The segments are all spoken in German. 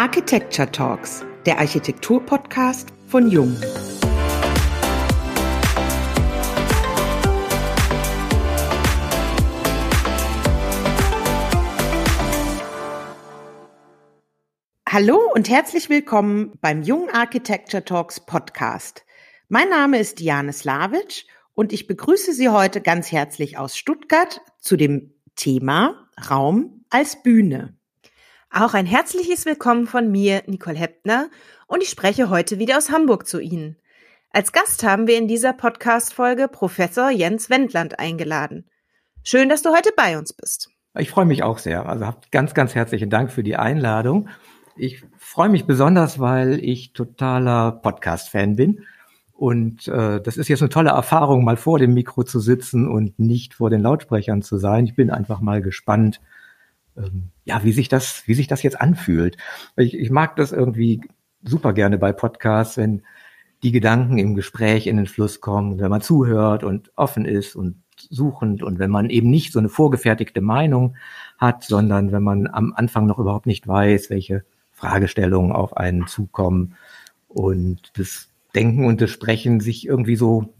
Architecture Talks, der Architektur-Podcast von Jung. Hallo und herzlich willkommen beim Jung Architecture Talks Podcast. Mein Name ist Diane Slavic und ich begrüße Sie heute ganz herzlich aus Stuttgart zu dem Thema Raum als Bühne. Auch ein herzliches Willkommen von mir, Nicole Heppner, und ich spreche heute wieder aus Hamburg zu Ihnen. Als Gast haben wir in dieser Podcast-Folge Professor Jens Wendland eingeladen. Schön, dass du heute bei uns bist. Ich freue mich auch sehr. Also ganz, ganz herzlichen Dank für die Einladung. Ich freue mich besonders, weil ich totaler Podcast-Fan bin. Und äh, das ist jetzt eine tolle Erfahrung, mal vor dem Mikro zu sitzen und nicht vor den Lautsprechern zu sein. Ich bin einfach mal gespannt, ähm, ja, wie sich das, wie sich das jetzt anfühlt. Ich, ich mag das irgendwie super gerne bei Podcasts, wenn die Gedanken im Gespräch in den Fluss kommen, wenn man zuhört und offen ist und suchend und wenn man eben nicht so eine vorgefertigte Meinung hat, sondern wenn man am Anfang noch überhaupt nicht weiß, welche Fragestellungen auf einen zukommen und das Denken und das Sprechen sich irgendwie so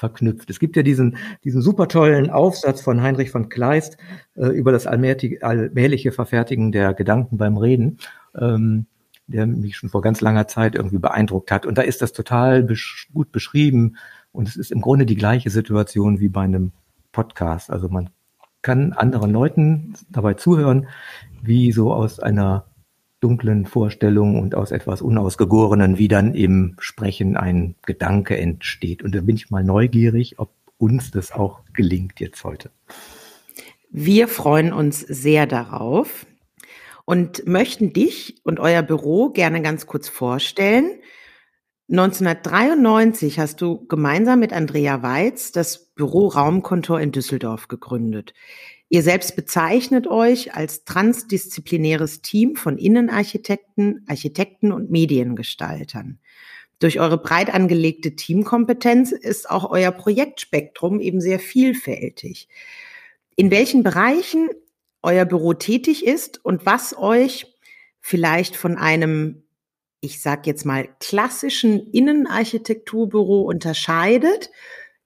verknüpft. Es gibt ja diesen, diesen super tollen Aufsatz von Heinrich von Kleist äh, über das allmähliche Verfertigen der Gedanken beim Reden, ähm, der mich schon vor ganz langer Zeit irgendwie beeindruckt hat. Und da ist das total besch gut beschrieben. Und es ist im Grunde die gleiche Situation wie bei einem Podcast. Also man kann anderen Leuten dabei zuhören, wie so aus einer dunklen Vorstellungen und aus etwas Unausgegorenen, wie dann im Sprechen ein Gedanke entsteht. Und da bin ich mal neugierig, ob uns das auch gelingt jetzt heute. Wir freuen uns sehr darauf und möchten dich und euer Büro gerne ganz kurz vorstellen. 1993 hast du gemeinsam mit Andrea Weiz das Büro Raumkontor in Düsseldorf gegründet. Ihr selbst bezeichnet euch als transdisziplinäres Team von Innenarchitekten, Architekten und Mediengestaltern. Durch eure breit angelegte Teamkompetenz ist auch euer Projektspektrum eben sehr vielfältig. In welchen Bereichen euer Büro tätig ist und was euch vielleicht von einem, ich sag jetzt mal, klassischen Innenarchitekturbüro unterscheidet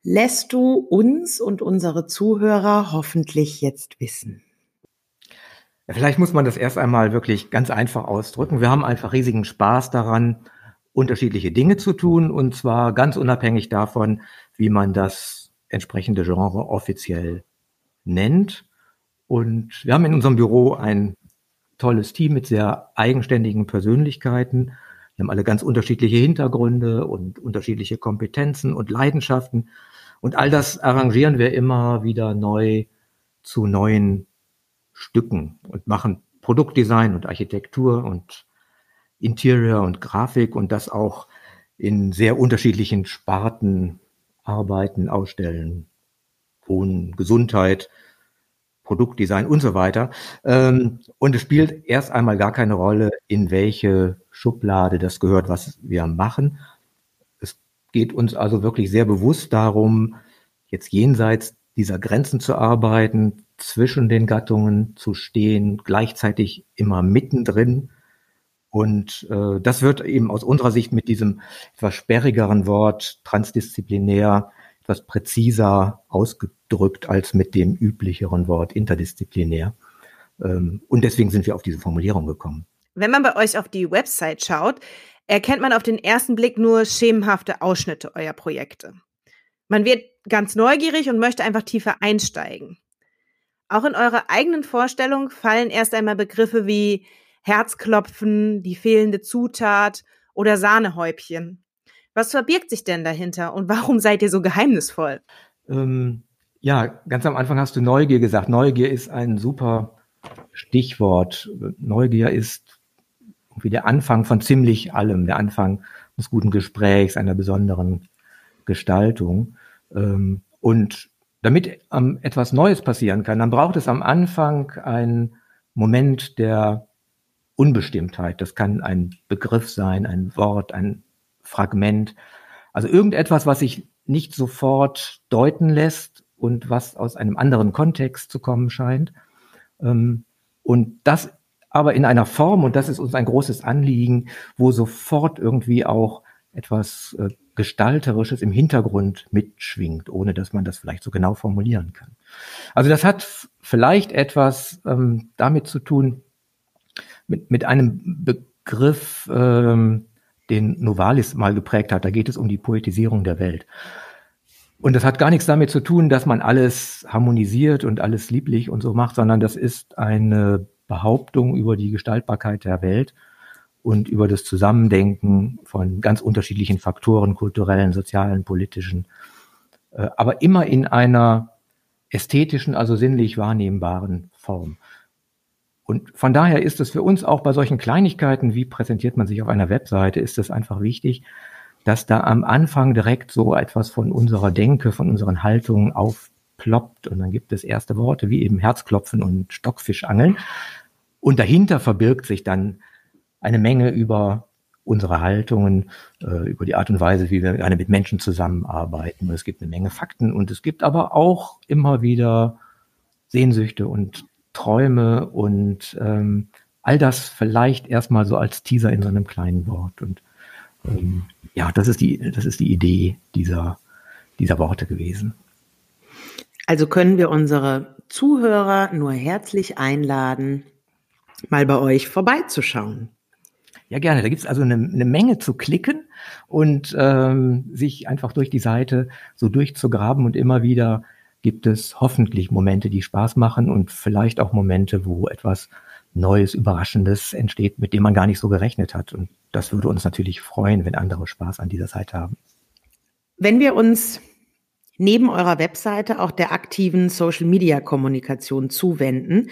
lässt du uns und unsere Zuhörer hoffentlich jetzt wissen? Vielleicht muss man das erst einmal wirklich ganz einfach ausdrücken. Wir haben einfach riesigen Spaß daran, unterschiedliche Dinge zu tun und zwar ganz unabhängig davon, wie man das entsprechende Genre offiziell nennt. Und wir haben in unserem Büro ein tolles Team mit sehr eigenständigen Persönlichkeiten. Wir haben alle ganz unterschiedliche Hintergründe und unterschiedliche Kompetenzen und Leidenschaften. Und all das arrangieren wir immer wieder neu zu neuen Stücken und machen Produktdesign und Architektur und Interior und Grafik und das auch in sehr unterschiedlichen Sparten arbeiten, ausstellen, Wohnen, Gesundheit, Produktdesign und so weiter. Ähm, und es spielt erst einmal gar keine Rolle, in welche Schublade das gehört, was wir machen, geht uns also wirklich sehr bewusst darum, jetzt jenseits dieser Grenzen zu arbeiten, zwischen den Gattungen zu stehen, gleichzeitig immer mittendrin. Und äh, das wird eben aus unserer Sicht mit diesem etwas sperrigeren Wort transdisziplinär etwas präziser ausgedrückt als mit dem üblicheren Wort interdisziplinär. Ähm, und deswegen sind wir auf diese Formulierung gekommen. Wenn man bei euch auf die Website schaut, erkennt man auf den ersten Blick nur schemenhafte Ausschnitte eurer Projekte. Man wird ganz neugierig und möchte einfach tiefer einsteigen. Auch in eurer eigenen Vorstellung fallen erst einmal Begriffe wie Herzklopfen, die fehlende Zutat oder Sahnehäubchen. Was verbirgt sich denn dahinter und warum seid ihr so geheimnisvoll? Ähm, ja, ganz am Anfang hast du Neugier gesagt. Neugier ist ein super Stichwort. Neugier ist wie der Anfang von ziemlich allem, der Anfang eines guten Gesprächs, einer besonderen Gestaltung. Ähm, und damit ähm, etwas Neues passieren kann, dann braucht es am Anfang einen Moment der Unbestimmtheit. Das kann ein Begriff sein, ein Wort, ein Fragment. Also irgendetwas, was sich nicht sofort deuten lässt und was aus einem anderen Kontext zu kommen scheint. Ähm, und das aber in einer Form, und das ist uns ein großes Anliegen, wo sofort irgendwie auch etwas äh, Gestalterisches im Hintergrund mitschwingt, ohne dass man das vielleicht so genau formulieren kann. Also das hat vielleicht etwas ähm, damit zu tun, mit, mit einem Begriff, ähm, den Novalis mal geprägt hat. Da geht es um die Poetisierung der Welt. Und das hat gar nichts damit zu tun, dass man alles harmonisiert und alles lieblich und so macht, sondern das ist eine Behauptung über die Gestaltbarkeit der Welt und über das Zusammendenken von ganz unterschiedlichen Faktoren, kulturellen, sozialen, politischen, äh, aber immer in einer ästhetischen, also sinnlich wahrnehmbaren Form. Und von daher ist es für uns auch bei solchen Kleinigkeiten, wie präsentiert man sich auf einer Webseite, ist es einfach wichtig, dass da am Anfang direkt so etwas von unserer Denke, von unseren Haltungen aufploppt. Und dann gibt es erste Worte wie eben Herzklopfen und Stockfischangeln. Und dahinter verbirgt sich dann eine Menge über unsere Haltungen, äh, über die Art und Weise, wie wir gerne mit Menschen zusammenarbeiten. Es gibt eine Menge Fakten und es gibt aber auch immer wieder Sehnsüchte und Träume und ähm, all das vielleicht erstmal so als Teaser in so einem kleinen Wort. Und ähm, ja, das ist die, das ist die Idee dieser, dieser Worte gewesen. Also können wir unsere Zuhörer nur herzlich einladen, mal bei euch vorbeizuschauen. Ja, gerne. Da gibt's also eine, eine Menge zu klicken und ähm, sich einfach durch die Seite so durchzugraben und immer wieder gibt es hoffentlich Momente, die Spaß machen und vielleicht auch Momente, wo etwas Neues, Überraschendes entsteht, mit dem man gar nicht so gerechnet hat. Und das würde uns natürlich freuen, wenn andere Spaß an dieser Seite haben. Wenn wir uns neben eurer Webseite auch der aktiven Social-Media-Kommunikation zuwenden,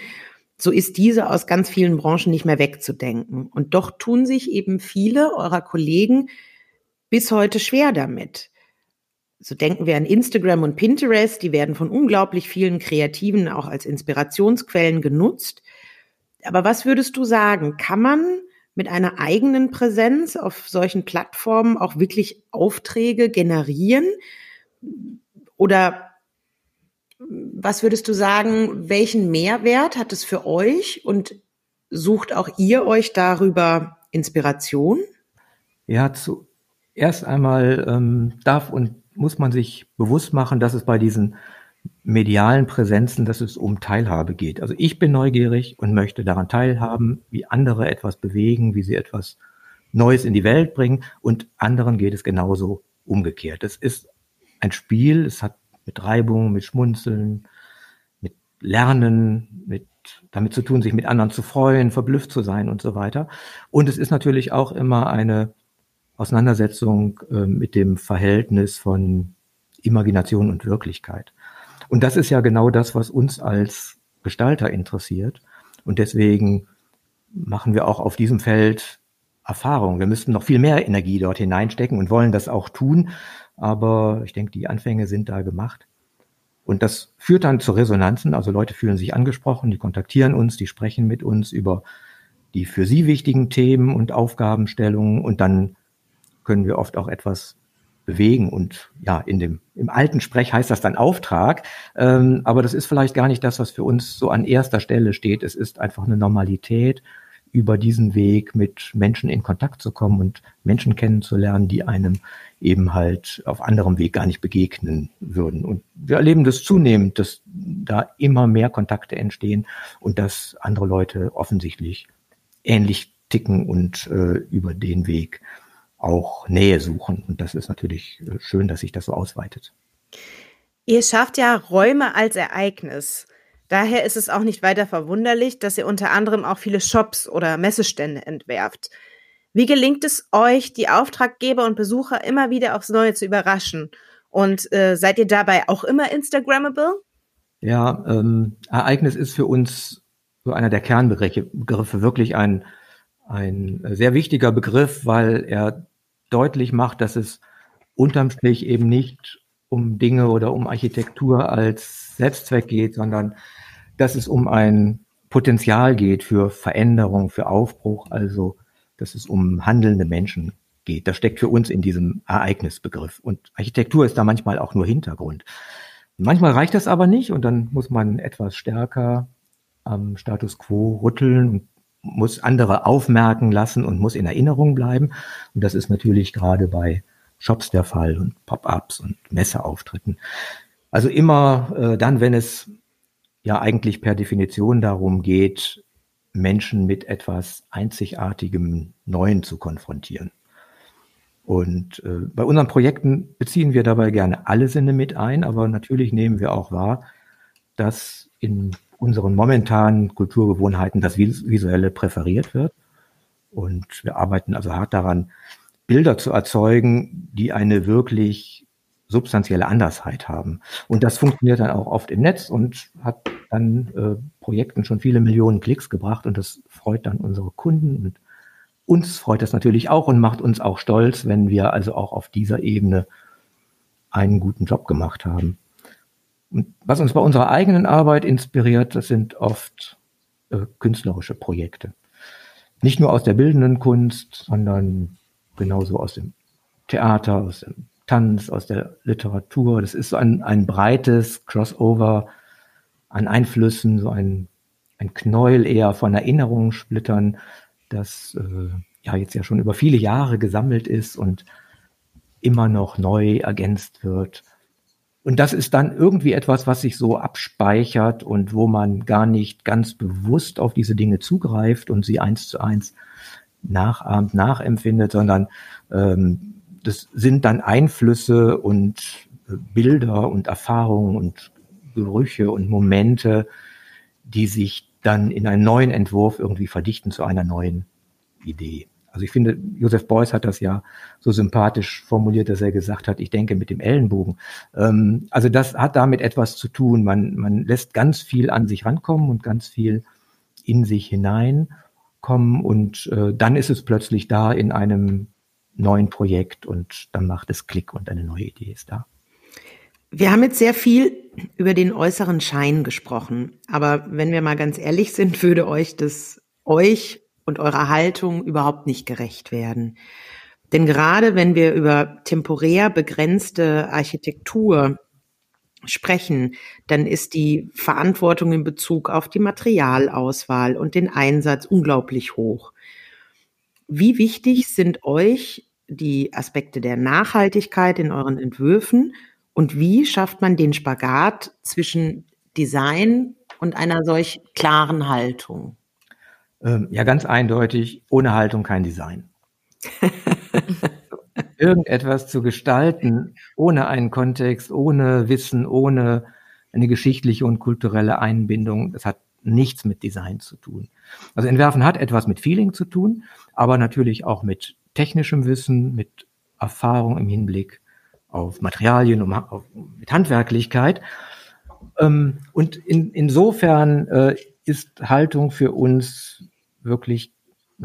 so ist diese aus ganz vielen Branchen nicht mehr wegzudenken. Und doch tun sich eben viele eurer Kollegen bis heute schwer damit. So denken wir an Instagram und Pinterest, die werden von unglaublich vielen Kreativen auch als Inspirationsquellen genutzt. Aber was würdest du sagen? Kann man mit einer eigenen Präsenz auf solchen Plattformen auch wirklich Aufträge generieren? Oder was würdest du sagen, welchen Mehrwert hat es für euch und sucht auch ihr euch darüber Inspiration? Ja, zuerst einmal ähm, darf und muss man sich bewusst machen, dass es bei diesen medialen Präsenzen, dass es um Teilhabe geht. Also ich bin neugierig und möchte daran teilhaben, wie andere etwas bewegen, wie sie etwas Neues in die Welt bringen und anderen geht es genauso umgekehrt. Es ist ein Spiel, es hat mit Reibung, mit Schmunzeln, mit Lernen, mit damit zu tun, sich mit anderen zu freuen, verblüfft zu sein und so weiter. Und es ist natürlich auch immer eine Auseinandersetzung äh, mit dem Verhältnis von Imagination und Wirklichkeit. Und das ist ja genau das, was uns als Gestalter interessiert. Und deswegen machen wir auch auf diesem Feld Erfahrung. Wir müssten noch viel mehr Energie dort hineinstecken und wollen das auch tun. Aber ich denke, die Anfänge sind da gemacht. Und das führt dann zu Resonanzen. Also Leute fühlen sich angesprochen, die kontaktieren uns, die sprechen mit uns über die für sie wichtigen Themen und Aufgabenstellungen. Und dann können wir oft auch etwas bewegen. Und ja, in dem, im alten Sprech heißt das dann Auftrag. Ähm, aber das ist vielleicht gar nicht das, was für uns so an erster Stelle steht. Es ist einfach eine Normalität, über diesen Weg mit Menschen in Kontakt zu kommen und Menschen kennenzulernen, die einem eben halt auf anderem Weg gar nicht begegnen würden. Und wir erleben das zunehmend, dass da immer mehr Kontakte entstehen und dass andere Leute offensichtlich ähnlich ticken und äh, über den Weg auch Nähe suchen. Und das ist natürlich äh, schön, dass sich das so ausweitet. Ihr schafft ja Räume als Ereignis. Daher ist es auch nicht weiter verwunderlich, dass ihr unter anderem auch viele Shops oder Messestände entwerft. Wie gelingt es euch, die Auftraggeber und Besucher immer wieder aufs Neue zu überraschen? Und äh, seid ihr dabei auch immer Instagrammable? Ja, ähm, Ereignis ist für uns so einer der Kernbegriffe, wirklich ein, ein sehr wichtiger Begriff, weil er deutlich macht, dass es unterm Strich eben nicht um Dinge oder um Architektur als Selbstzweck geht, sondern dass es um ein Potenzial geht für Veränderung, für Aufbruch, also dass es um handelnde Menschen geht. Das steckt für uns in diesem Ereignisbegriff. Und Architektur ist da manchmal auch nur Hintergrund. Manchmal reicht das aber nicht und dann muss man etwas stärker am Status quo rütteln und muss andere aufmerken lassen und muss in Erinnerung bleiben. Und das ist natürlich gerade bei Shops der Fall und Pop-ups und Messeauftritten. Also immer äh, dann, wenn es ja eigentlich per Definition darum geht, Menschen mit etwas Einzigartigem Neuen zu konfrontieren. Und äh, bei unseren Projekten beziehen wir dabei gerne alle Sinne mit ein, aber natürlich nehmen wir auch wahr, dass in unseren momentanen Kulturgewohnheiten das Visuelle präferiert wird. Und wir arbeiten also hart daran, Bilder zu erzeugen, die eine wirklich substanzielle Andersheit haben. Und das funktioniert dann auch oft im Netz und hat dann äh, Projekten schon viele Millionen Klicks gebracht und das freut dann unsere Kunden und uns freut das natürlich auch und macht uns auch stolz, wenn wir also auch auf dieser Ebene einen guten Job gemacht haben. Und was uns bei unserer eigenen Arbeit inspiriert, das sind oft äh, künstlerische Projekte. Nicht nur aus der bildenden Kunst, sondern genauso aus dem Theater, aus dem Tanz, aus der Literatur. Das ist so ein, ein breites Crossover an Einflüssen, so ein, ein Knäuel eher von Erinnerungen splittern, das äh, ja jetzt ja schon über viele Jahre gesammelt ist und immer noch neu ergänzt wird. Und das ist dann irgendwie etwas, was sich so abspeichert und wo man gar nicht ganz bewusst auf diese Dinge zugreift und sie eins zu eins nachahmt, nachempfindet, sondern ähm, das sind dann Einflüsse und äh, Bilder und Erfahrungen und Gerüche und Momente, die sich dann in einen neuen Entwurf irgendwie verdichten zu einer neuen Idee. Also ich finde, Joseph Beuys hat das ja so sympathisch formuliert, dass er gesagt hat, ich denke mit dem Ellenbogen. Ähm, also das hat damit etwas zu tun. Man, man lässt ganz viel an sich rankommen und ganz viel in sich hineinkommen und äh, dann ist es plötzlich da in einem neuen Projekt und dann macht es Klick und eine neue Idee ist da. Wir haben jetzt sehr viel über den äußeren Schein gesprochen, aber wenn wir mal ganz ehrlich sind, würde euch das euch und eurer Haltung überhaupt nicht gerecht werden. Denn gerade wenn wir über temporär begrenzte Architektur sprechen, dann ist die Verantwortung in Bezug auf die Materialauswahl und den Einsatz unglaublich hoch. Wie wichtig sind euch die Aspekte der Nachhaltigkeit in euren Entwürfen und wie schafft man den Spagat zwischen Design und einer solch klaren Haltung? Ähm, ja, ganz eindeutig, ohne Haltung kein Design. Irgendetwas zu gestalten, ohne einen Kontext, ohne Wissen, ohne eine geschichtliche und kulturelle Einbindung, das hat nichts mit Design zu tun. Also Entwerfen hat etwas mit Feeling zu tun, aber natürlich auch mit technischem Wissen, mit Erfahrung im Hinblick auf Materialien und auf, mit Handwerklichkeit. Ähm, und in, insofern äh, ist Haltung für uns wirklich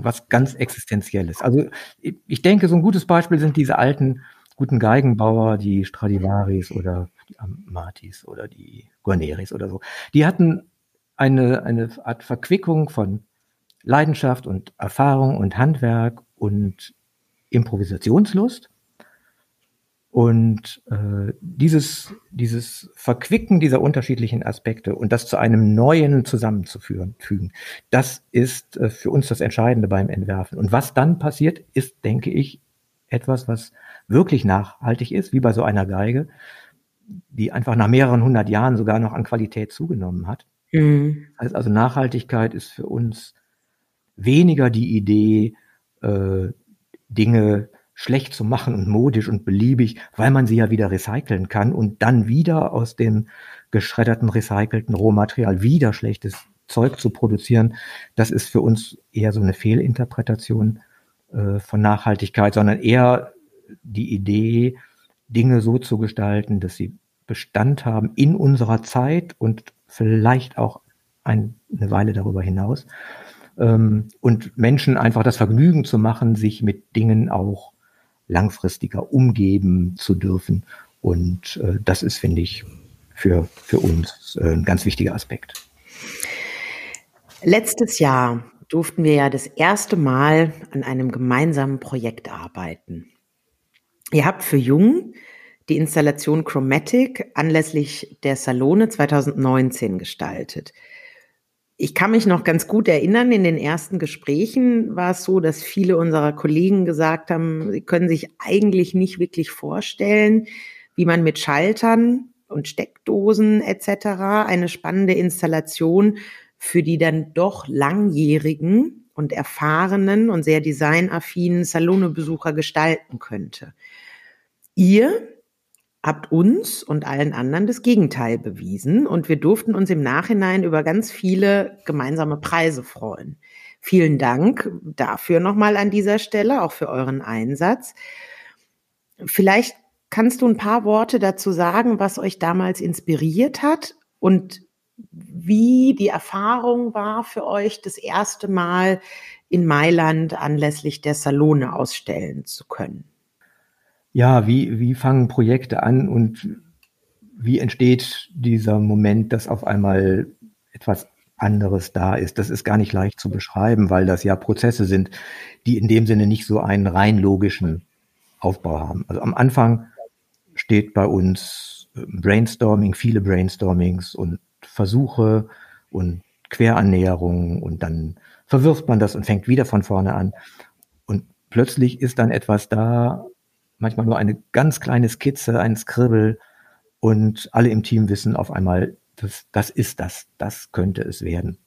was ganz Existenzielles. Also ich denke, so ein gutes Beispiel sind diese alten guten Geigenbauer, die Stradivaris oder die Amatis oder die Guarneris oder so. Die hatten eine, eine Art Verquickung von Leidenschaft und Erfahrung und Handwerk und Improvisationslust. Und äh, dieses, dieses Verquicken dieser unterschiedlichen Aspekte und das zu einem neuen zusammenzuführen, fügen, das ist äh, für uns das Entscheidende beim Entwerfen. Und was dann passiert, ist, denke ich, etwas, was wirklich nachhaltig ist, wie bei so einer Geige, die einfach nach mehreren hundert Jahren sogar noch an Qualität zugenommen hat. Mhm. Also Nachhaltigkeit ist für uns weniger die Idee, äh, Dinge schlecht zu machen und modisch und beliebig, weil man sie ja wieder recyceln kann und dann wieder aus dem geschredderten, recycelten Rohmaterial wieder schlechtes Zeug zu produzieren, das ist für uns eher so eine Fehlinterpretation äh, von Nachhaltigkeit, sondern eher die Idee, Dinge so zu gestalten, dass sie Bestand haben in unserer Zeit und vielleicht auch ein, eine Weile darüber hinaus. Ähm, und Menschen einfach das Vergnügen zu machen, sich mit Dingen auch langfristiger umgeben zu dürfen. Und äh, das ist, finde ich, für, für uns äh, ein ganz wichtiger Aspekt. Letztes Jahr durften wir ja das erste Mal an einem gemeinsamen Projekt arbeiten. Ihr habt für Jung die Installation Chromatic anlässlich der Salone 2019 gestaltet. Ich kann mich noch ganz gut erinnern, in den ersten Gesprächen war es so, dass viele unserer Kollegen gesagt haben, sie können sich eigentlich nicht wirklich vorstellen, wie man mit Schaltern und Steckdosen etc. eine spannende Installation für die dann doch langjährigen und erfahrenen und sehr designaffinen Salonebesucher gestalten könnte. Ihr habt uns und allen anderen das Gegenteil bewiesen und wir durften uns im Nachhinein über ganz viele gemeinsame Preise freuen. Vielen Dank dafür nochmal an dieser Stelle, auch für euren Einsatz. Vielleicht kannst du ein paar Worte dazu sagen, was euch damals inspiriert hat und wie die Erfahrung war für euch, das erste Mal in Mailand anlässlich der Salone ausstellen zu können ja, wie, wie fangen Projekte an und wie entsteht dieser Moment, dass auf einmal etwas anderes da ist. Das ist gar nicht leicht zu beschreiben, weil das ja Prozesse sind, die in dem Sinne nicht so einen rein logischen Aufbau haben. Also am Anfang steht bei uns äh, Brainstorming, viele Brainstormings und Versuche und Querannäherungen und dann verwirft man das und fängt wieder von vorne an. Und plötzlich ist dann etwas da, manchmal nur eine ganz kleine Skizze, ein Skribbel und alle im Team wissen auf einmal, das, das ist das, das könnte es werden.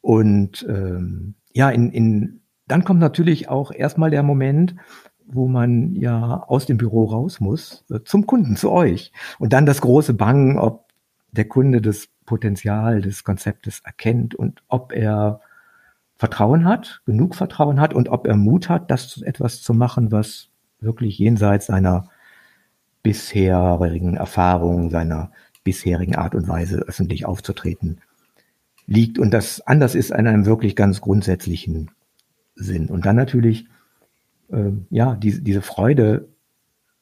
Und ähm, ja, in, in, dann kommt natürlich auch erstmal der Moment, wo man ja aus dem Büro raus muss, äh, zum Kunden, zu euch. Und dann das große Bangen, ob der Kunde das Potenzial des Konzeptes erkennt und ob er Vertrauen hat, genug Vertrauen hat und ob er Mut hat, das etwas zu machen, was wirklich jenseits seiner bisherigen Erfahrungen, seiner bisherigen Art und Weise öffentlich aufzutreten liegt und das anders ist in einem wirklich ganz grundsätzlichen Sinn. Und dann natürlich, äh, ja, die, diese Freude,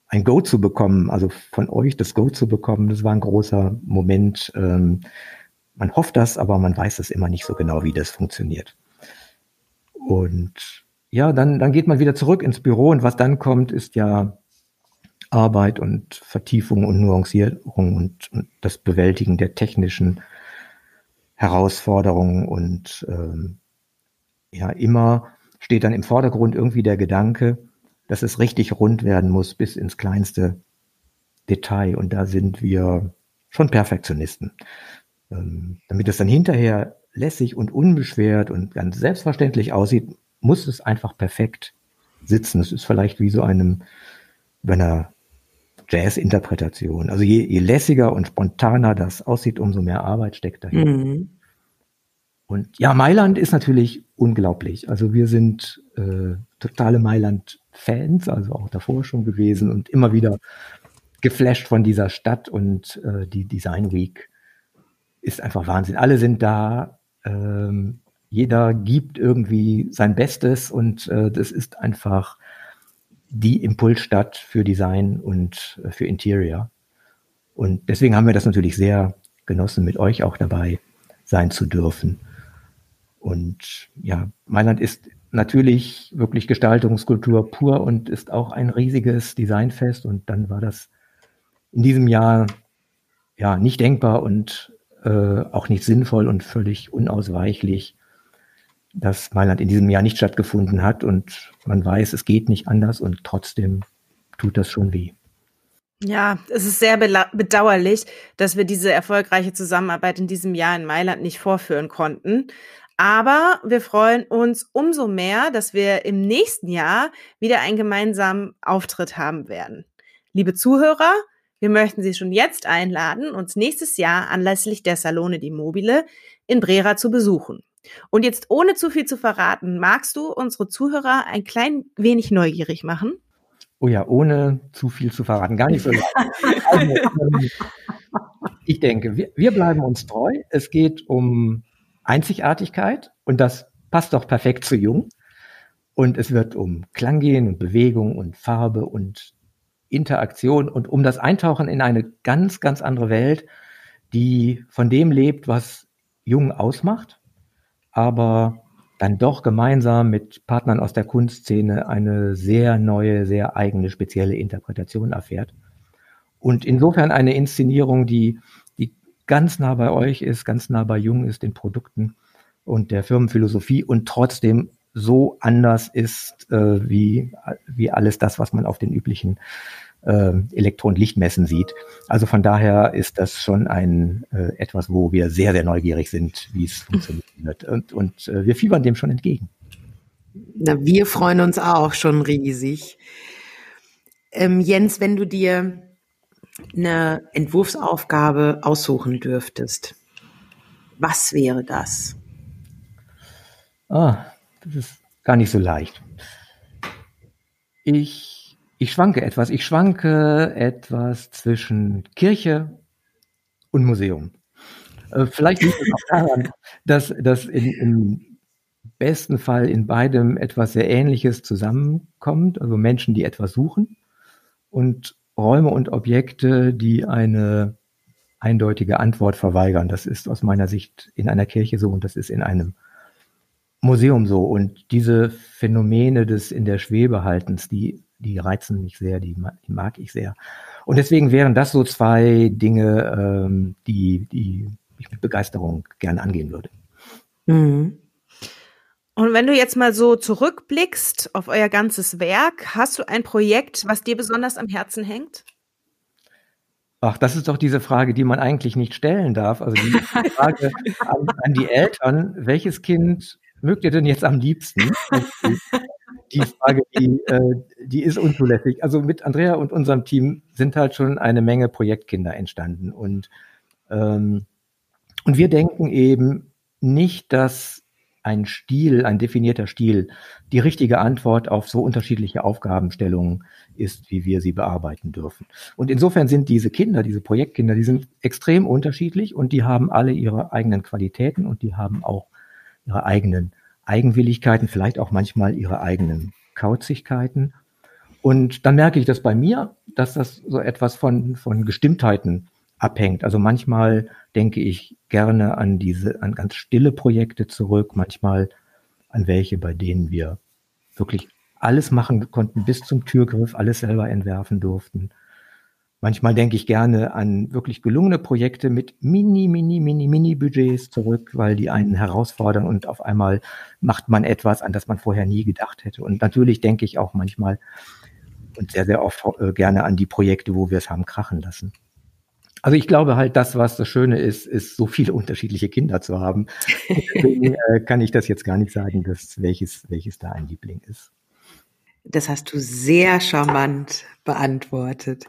ein Go zu bekommen, also von euch das Go zu bekommen, das war ein großer Moment. Ähm, man hofft das, aber man weiß es immer nicht so genau, wie das funktioniert. Und ja, dann, dann geht man wieder zurück ins Büro und was dann kommt, ist ja Arbeit und Vertiefung und Nuancierung und, und das Bewältigen der technischen Herausforderungen und ähm, ja, immer steht dann im Vordergrund irgendwie der Gedanke, dass es richtig rund werden muss bis ins kleinste Detail und da sind wir schon Perfektionisten. Ähm, damit es dann hinterher lässig und unbeschwert und ganz selbstverständlich aussieht, muss es einfach perfekt sitzen. Es ist vielleicht wie so einem, bei einer Jazz-Interpretation. Also je, je lässiger und spontaner das aussieht, umso mehr Arbeit steckt dahinter. Mhm. Und ja, Mailand ist natürlich unglaublich. Also wir sind äh, totale Mailand-Fans, also auch davor schon gewesen und immer wieder geflasht von dieser Stadt und äh, die Design Week ist einfach Wahnsinn. Alle sind da. Ähm, jeder gibt irgendwie sein Bestes und äh, das ist einfach die Impulsstadt für Design und äh, für Interior. Und deswegen haben wir das natürlich sehr genossen, mit euch auch dabei sein zu dürfen. Und ja, Mailand ist natürlich wirklich Gestaltungskultur pur und ist auch ein riesiges Designfest. Und dann war das in diesem Jahr ja nicht denkbar und äh, auch nicht sinnvoll und völlig unausweichlich, dass Mailand in diesem Jahr nicht stattgefunden hat und man weiß, es geht nicht anders und trotzdem tut das schon weh. Ja, es ist sehr bedauerlich, dass wir diese erfolgreiche Zusammenarbeit in diesem Jahr in Mailand nicht vorführen konnten. Aber wir freuen uns umso mehr, dass wir im nächsten Jahr wieder einen gemeinsamen Auftritt haben werden. Liebe Zuhörer, wir möchten Sie schon jetzt einladen, uns nächstes Jahr anlässlich der Salone di Mobile in Brera zu besuchen. Und jetzt ohne zu viel zu verraten, magst du unsere Zuhörer ein klein wenig neugierig machen? Oh ja, ohne zu viel zu verraten, gar nicht so. also, ähm, ich denke, wir, wir bleiben uns treu. Es geht um Einzigartigkeit und das passt doch perfekt zu Jung. Und es wird um Klang gehen und Bewegung und Farbe und Interaktion und um das Eintauchen in eine ganz, ganz andere Welt, die von dem lebt, was Jung ausmacht aber dann doch gemeinsam mit Partnern aus der Kunstszene eine sehr neue, sehr eigene, spezielle Interpretation erfährt. Und insofern eine Inszenierung, die, die ganz nah bei euch ist, ganz nah bei Jung ist, den Produkten und der Firmenphilosophie und trotzdem so anders ist äh, wie, wie alles das, was man auf den üblichen äh, Elektron- und Lichtmessen sieht. Also von daher ist das schon ein äh, etwas, wo wir sehr, sehr neugierig sind, wie es funktioniert. Und, und äh, wir fiebern dem schon entgegen. Na, wir freuen uns auch schon riesig. Ähm, Jens, wenn du dir eine Entwurfsaufgabe aussuchen dürftest, was wäre das? Ah, das ist gar nicht so leicht. Ich, ich schwanke etwas. Ich schwanke etwas zwischen Kirche und Museum. Äh, vielleicht liegt es auch daran, dass, dass in, im besten Fall in beidem etwas sehr Ähnliches zusammenkommt. Also Menschen, die etwas suchen und Räume und Objekte, die eine eindeutige Antwort verweigern. Das ist aus meiner Sicht in einer Kirche so und das ist in einem Museum so. Und diese Phänomene des in der Schwebe haltens, die, die reizen mich sehr, die, die mag ich sehr. Und deswegen wären das so zwei Dinge, ähm, die, die ich mit Begeisterung gerne angehen würde. Mhm. Und wenn du jetzt mal so zurückblickst auf euer ganzes Werk, hast du ein Projekt, was dir besonders am Herzen hängt? Ach, das ist doch diese Frage, die man eigentlich nicht stellen darf. Also die Frage an, an die Eltern, welches Kind mögt ihr denn jetzt am liebsten? die Frage, die, äh, die ist unzulässig. Also mit Andrea und unserem Team sind halt schon eine Menge Projektkinder entstanden. Und, ähm, und wir denken eben nicht, dass ein Stil, ein definierter Stil, die richtige Antwort auf so unterschiedliche Aufgabenstellungen ist, wie wir sie bearbeiten dürfen. Und insofern sind diese Kinder, diese Projektkinder, die sind extrem unterschiedlich und die haben alle ihre eigenen Qualitäten und die haben auch ihre eigenen Eigenwilligkeiten, vielleicht auch manchmal ihre eigenen Kauzigkeiten. Und dann merke ich das bei mir, dass das so etwas von, von Gestimmtheiten abhängt. Also manchmal denke ich gerne an diese, an ganz stille Projekte zurück, manchmal an welche, bei denen wir wirklich alles machen konnten, bis zum Türgriff, alles selber entwerfen durften. Manchmal denke ich gerne an wirklich gelungene Projekte mit mini, mini, mini, mini Budgets zurück, weil die einen herausfordern und auf einmal macht man etwas, an das man vorher nie gedacht hätte. Und natürlich denke ich auch manchmal und sehr, sehr oft äh, gerne an die Projekte, wo wir es haben krachen lassen. Also ich glaube halt, das, was das Schöne ist, ist so viele unterschiedliche Kinder zu haben. Deswegen äh, kann ich das jetzt gar nicht sagen, dass welches, welches da ein Liebling ist. Das hast du sehr charmant beantwortet.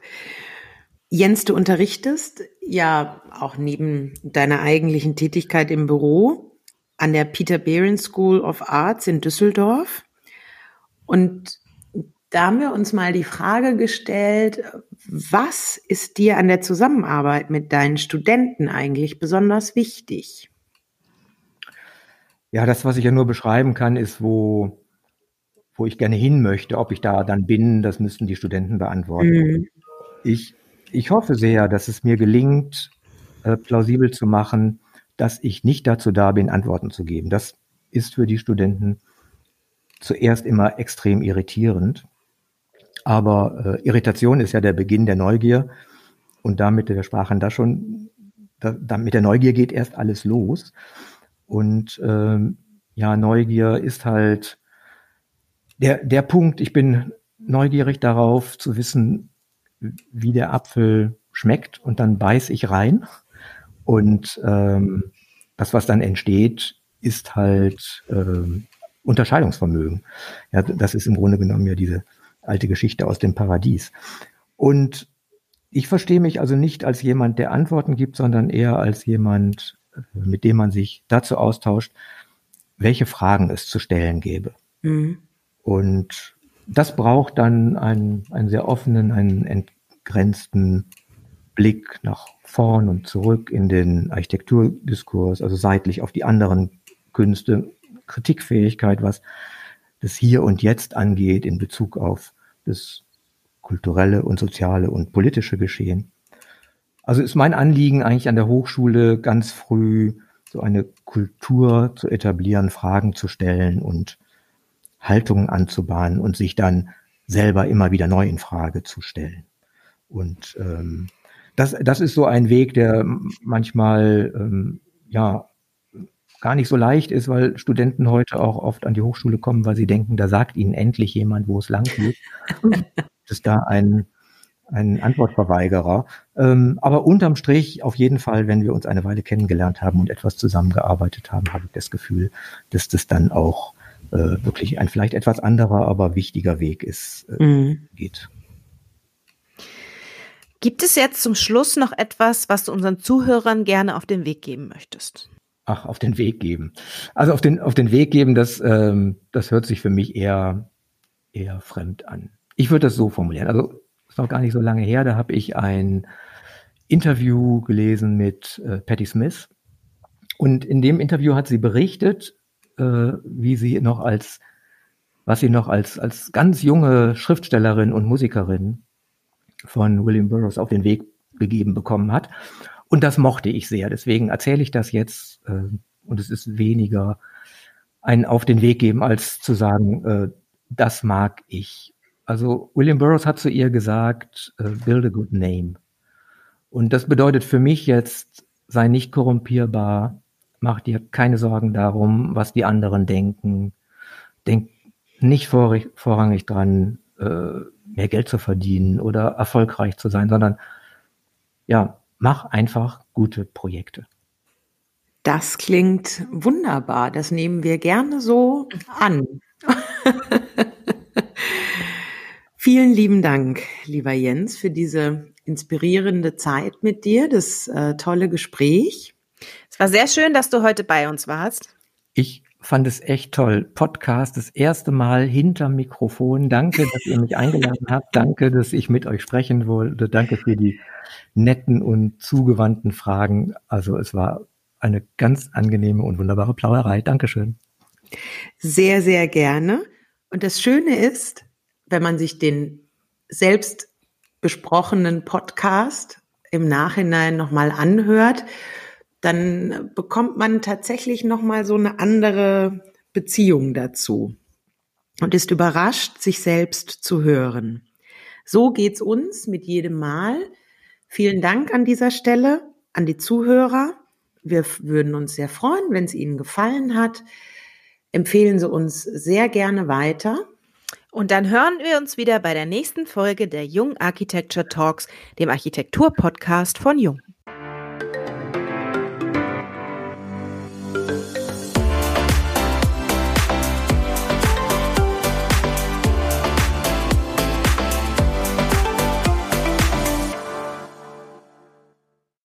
Jens, du unterrichtest ja auch neben deiner eigentlichen Tätigkeit im Büro an der Peter Behrens School of Arts in Düsseldorf. Und da haben wir uns mal die Frage gestellt, was ist dir an der Zusammenarbeit mit deinen Studenten eigentlich besonders wichtig? Ja, das, was ich ja nur beschreiben kann, ist, wo, wo ich gerne hin möchte. Ob ich da dann bin, das müssten die Studenten beantworten. Mhm. Ich ich hoffe sehr, dass es mir gelingt, äh, plausibel zu machen, dass ich nicht dazu da bin, Antworten zu geben. Das ist für die Studenten zuerst immer extrem irritierend. Aber äh, Irritation ist ja der Beginn der Neugier. Und damit, wir sprachen da schon, da, da, mit der Neugier geht erst alles los. Und ähm, ja, Neugier ist halt der, der Punkt, ich bin neugierig darauf zu wissen, wie der Apfel schmeckt und dann beiß ich rein. Und ähm, das, was dann entsteht, ist halt ähm, Unterscheidungsvermögen. Ja, das ist im Grunde genommen ja diese alte Geschichte aus dem Paradies. Und ich verstehe mich also nicht als jemand, der Antworten gibt, sondern eher als jemand, äh, mit dem man sich dazu austauscht, welche Fragen es zu stellen gäbe. Mhm. Und das braucht dann einen, einen sehr offenen, einen entgrenzten Blick nach vorn und zurück in den Architekturdiskurs, also seitlich auf die anderen Künste, Kritikfähigkeit, was das Hier und Jetzt angeht in Bezug auf das kulturelle und soziale und politische Geschehen. Also ist mein Anliegen eigentlich an der Hochschule ganz früh so eine Kultur zu etablieren, Fragen zu stellen und Haltungen anzubahnen und sich dann selber immer wieder neu in Frage zu stellen. Und ähm, das, das ist so ein Weg, der manchmal ähm, ja gar nicht so leicht ist, weil Studenten heute auch oft an die Hochschule kommen, weil sie denken, da sagt ihnen endlich jemand, wo es lang geht. das ist da ein, ein Antwortverweigerer. Ähm, aber unterm Strich, auf jeden Fall, wenn wir uns eine Weile kennengelernt haben und etwas zusammengearbeitet haben, habe ich das Gefühl, dass das dann auch äh, wirklich ein vielleicht etwas anderer, aber wichtiger Weg ist, äh, mhm. geht. Gibt es jetzt zum Schluss noch etwas, was du unseren Zuhörern gerne auf den Weg geben möchtest? Ach, auf den Weg geben. Also auf den, auf den Weg geben, das, ähm, das hört sich für mich eher, eher fremd an. Ich würde das so formulieren. Also ist noch gar nicht so lange her, da habe ich ein Interview gelesen mit äh, Patti Smith. Und in dem Interview hat sie berichtet, äh, wie sie noch als, was sie noch als, als ganz junge Schriftstellerin und Musikerin von William Burroughs auf den Weg gegeben bekommen hat. Und das mochte ich sehr. Deswegen erzähle ich das jetzt. Äh, und es ist weniger ein auf den Weg geben, als zu sagen, äh, das mag ich. Also William Burroughs hat zu ihr gesagt, äh, build a good name. Und das bedeutet für mich jetzt, sei nicht korrumpierbar, mach dir keine Sorgen darum, was die anderen denken. Denk nicht vor, vorrangig dran, äh, mehr Geld zu verdienen oder erfolgreich zu sein, sondern ja, mach einfach gute Projekte. Das klingt wunderbar. Das nehmen wir gerne so an. Vielen lieben Dank, lieber Jens, für diese inspirierende Zeit mit dir, das äh, tolle Gespräch. Es war sehr schön, dass du heute bei uns warst. Ich fand es echt toll. Podcast, das erste Mal hinter Mikrofon. Danke, dass ihr mich eingeladen habt. Danke, dass ich mit euch sprechen wollte. Danke für die netten und zugewandten Fragen. Also es war eine ganz angenehme und wunderbare Plauerei. Dankeschön. Sehr, sehr gerne. Und das Schöne ist, wenn man sich den selbst besprochenen Podcast im Nachhinein nochmal anhört, dann bekommt man tatsächlich noch mal so eine andere Beziehung dazu und ist überrascht, sich selbst zu hören. So geht's uns mit jedem Mal. Vielen Dank an dieser Stelle an die Zuhörer. Wir würden uns sehr freuen, wenn es Ihnen gefallen hat. Empfehlen Sie uns sehr gerne weiter. Und dann hören wir uns wieder bei der nächsten Folge der Jung Architecture Talks, dem Architektur-Podcast von Jung.